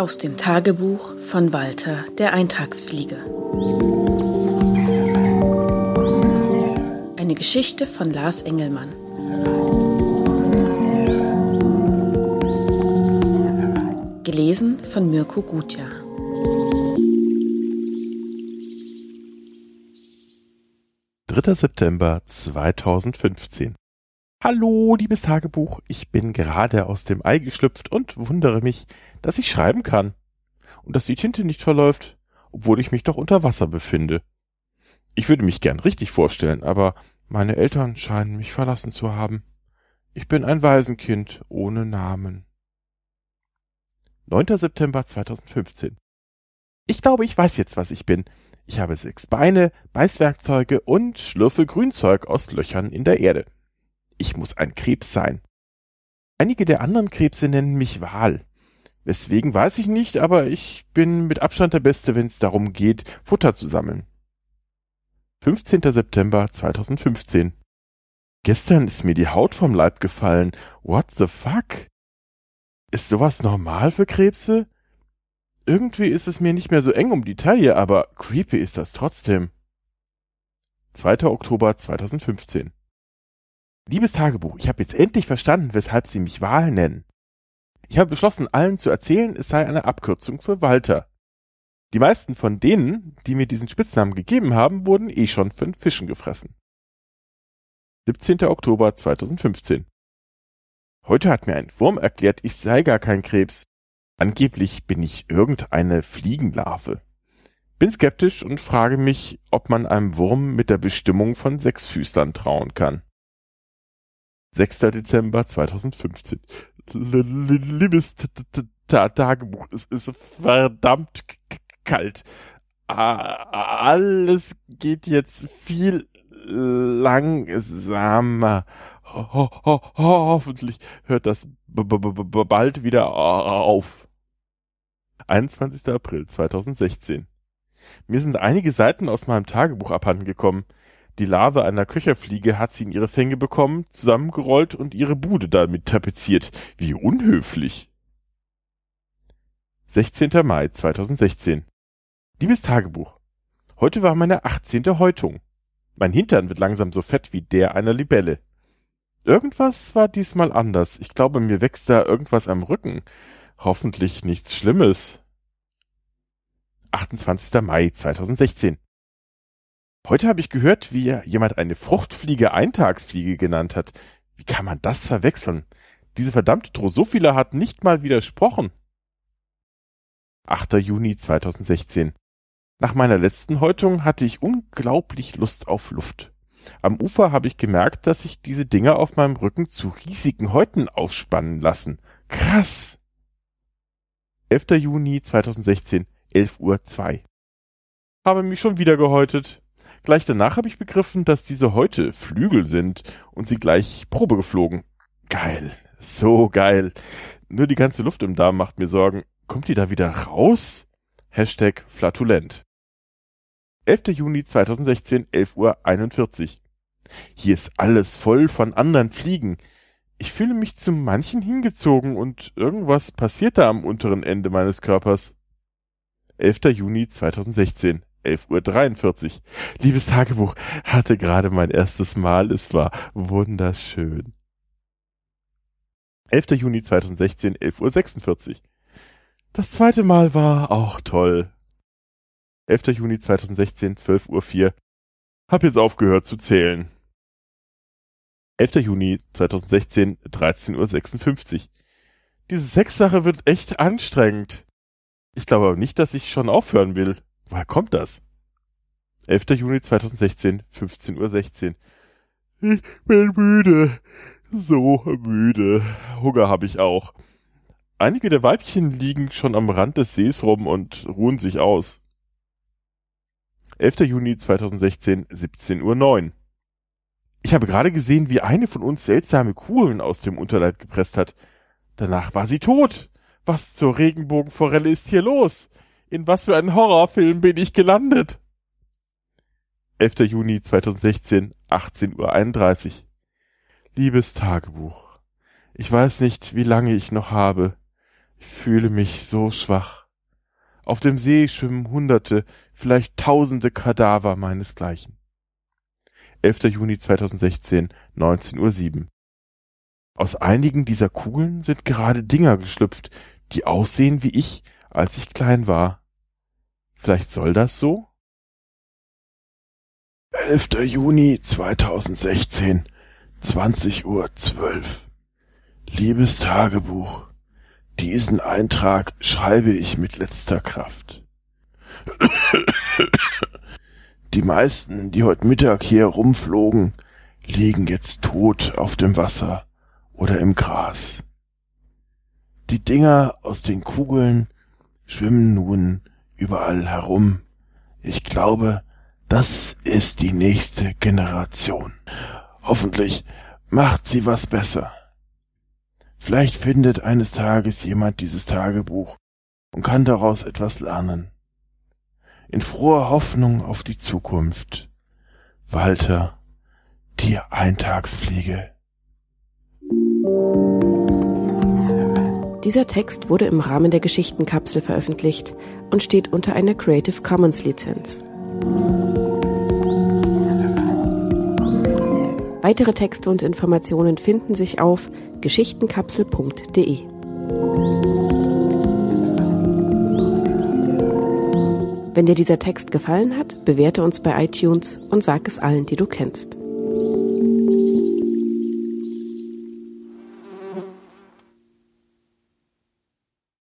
Aus dem Tagebuch von Walter der Eintagsfliege. Eine Geschichte von Lars Engelmann. Gelesen von Mirko Gutjahr. Dritter September 2015 Hallo, liebes Tagebuch, ich bin gerade aus dem Ei geschlüpft und wundere mich, dass ich schreiben kann und dass die Tinte nicht verläuft, obwohl ich mich doch unter Wasser befinde. Ich würde mich gern richtig vorstellen, aber meine Eltern scheinen mich verlassen zu haben. Ich bin ein Waisenkind ohne Namen. 9. September 2015 Ich glaube, ich weiß jetzt, was ich bin. Ich habe sechs Beine, Beißwerkzeuge und schlürfe Grünzeug aus Löchern in der Erde ich muss ein Krebs sein. Einige der anderen Krebse nennen mich Wal. Weswegen weiß ich nicht, aber ich bin mit Abstand der Beste, wenn es darum geht, Futter zu sammeln. 15. September 2015 Gestern ist mir die Haut vom Leib gefallen. What the fuck? Ist sowas normal für Krebse? Irgendwie ist es mir nicht mehr so eng um die Taille, aber creepy ist das trotzdem. 2. Oktober 2015 Liebes Tagebuch, ich habe jetzt endlich verstanden, weshalb Sie mich Wahl nennen. Ich habe beschlossen, allen zu erzählen, es sei eine Abkürzung für Walter. Die meisten von denen, die mir diesen Spitznamen gegeben haben, wurden eh schon von Fischen gefressen. 17. Oktober 2015 Heute hat mir ein Wurm erklärt, ich sei gar kein Krebs. Angeblich bin ich irgendeine Fliegenlarve. Bin skeptisch und frage mich, ob man einem Wurm mit der Bestimmung von Sechsfüßlern trauen kann. 6. Dezember 2015. Liebes Tagebuch, es ist verdammt kalt. Alles geht jetzt viel langsamer. Ho ho hoffentlich hört das bald wieder auf. 21. April 2016. Mir sind einige Seiten aus meinem Tagebuch abhanden gekommen. Die Larve einer Köcherfliege hat sie in ihre Fänge bekommen, zusammengerollt und ihre Bude damit tapeziert. Wie unhöflich. 16. Mai 2016 Liebes Tagebuch. Heute war meine 18. Häutung. Mein Hintern wird langsam so fett wie der einer Libelle. Irgendwas war diesmal anders. Ich glaube, mir wächst da irgendwas am Rücken. Hoffentlich nichts Schlimmes. 28. Mai 2016 Heute habe ich gehört, wie jemand eine Fruchtfliege Eintagsfliege genannt hat. Wie kann man das verwechseln? Diese verdammte Drosophila hat nicht mal widersprochen. 8. Juni 2016. Nach meiner letzten Häutung hatte ich unglaublich Lust auf Luft. Am Ufer habe ich gemerkt, dass sich diese Dinger auf meinem Rücken zu riesigen Häuten aufspannen lassen. Krass! 11. Juni 2016, 11 Uhr 2. Habe mich schon wieder gehäutet. Gleich danach habe ich begriffen, dass diese Häute Flügel sind und sie gleich Probe geflogen. Geil. So geil. Nur die ganze Luft im Darm macht mir Sorgen. Kommt die da wieder raus? Hashtag flatulent. 11. Juni 2016, 11 Uhr 41. Hier ist alles voll von anderen Fliegen. Ich fühle mich zu manchen hingezogen und irgendwas passiert da am unteren Ende meines Körpers. 11. Juni 2016, 11.43 Uhr. Liebes Tagebuch, hatte gerade mein erstes Mal, es war wunderschön. 11. Juni 2016, 11.46 Uhr. Das zweite Mal war auch toll. 11. Juni 2016, 12.04 Uhr. Hab jetzt aufgehört zu zählen. 11. Juni 2016, 13.56 Uhr. Diese Sexsache wird echt anstrengend. Ich glaube aber nicht, dass ich schon aufhören will. Woher kommt das? 11. Juni 2016, 15.16 Uhr. Ich bin müde. So müde. Hunger habe ich auch. Einige der Weibchen liegen schon am Rand des Sees rum und ruhen sich aus. 11. Juni 2016, 17.09 Uhr. Ich habe gerade gesehen, wie eine von uns seltsame Kugeln aus dem Unterleib gepresst hat. Danach war sie tot. Was zur Regenbogenforelle ist hier los? In was für einen Horrorfilm bin ich gelandet? 11. Juni 2016, 18.31 Uhr. Liebes Tagebuch. Ich weiß nicht, wie lange ich noch habe. Ich fühle mich so schwach. Auf dem See schwimmen hunderte, vielleicht tausende Kadaver meinesgleichen. 11. Juni 2016, 19.07 Uhr. Aus einigen dieser Kugeln sind gerade Dinger geschlüpft, die aussehen wie ich, als ich klein war. Vielleicht soll das so? 11. Juni 2016, 20 Uhr 12. Liebes Tagebuch, diesen Eintrag schreibe ich mit letzter Kraft. Die meisten, die heute Mittag hier rumflogen, liegen jetzt tot auf dem Wasser oder im Gras. Die Dinger aus den Kugeln schwimmen nun überall herum. Ich glaube, das ist die nächste Generation. Hoffentlich macht sie was besser. Vielleicht findet eines Tages jemand dieses Tagebuch und kann daraus etwas lernen. In froher Hoffnung auf die Zukunft. Walter, die Eintagsfliege. Dieser Text wurde im Rahmen der Geschichtenkapsel veröffentlicht und steht unter einer Creative Commons Lizenz. Weitere Texte und Informationen finden sich auf geschichtenkapsel.de. Wenn dir dieser Text gefallen hat, bewerte uns bei iTunes und sag es allen, die du kennst.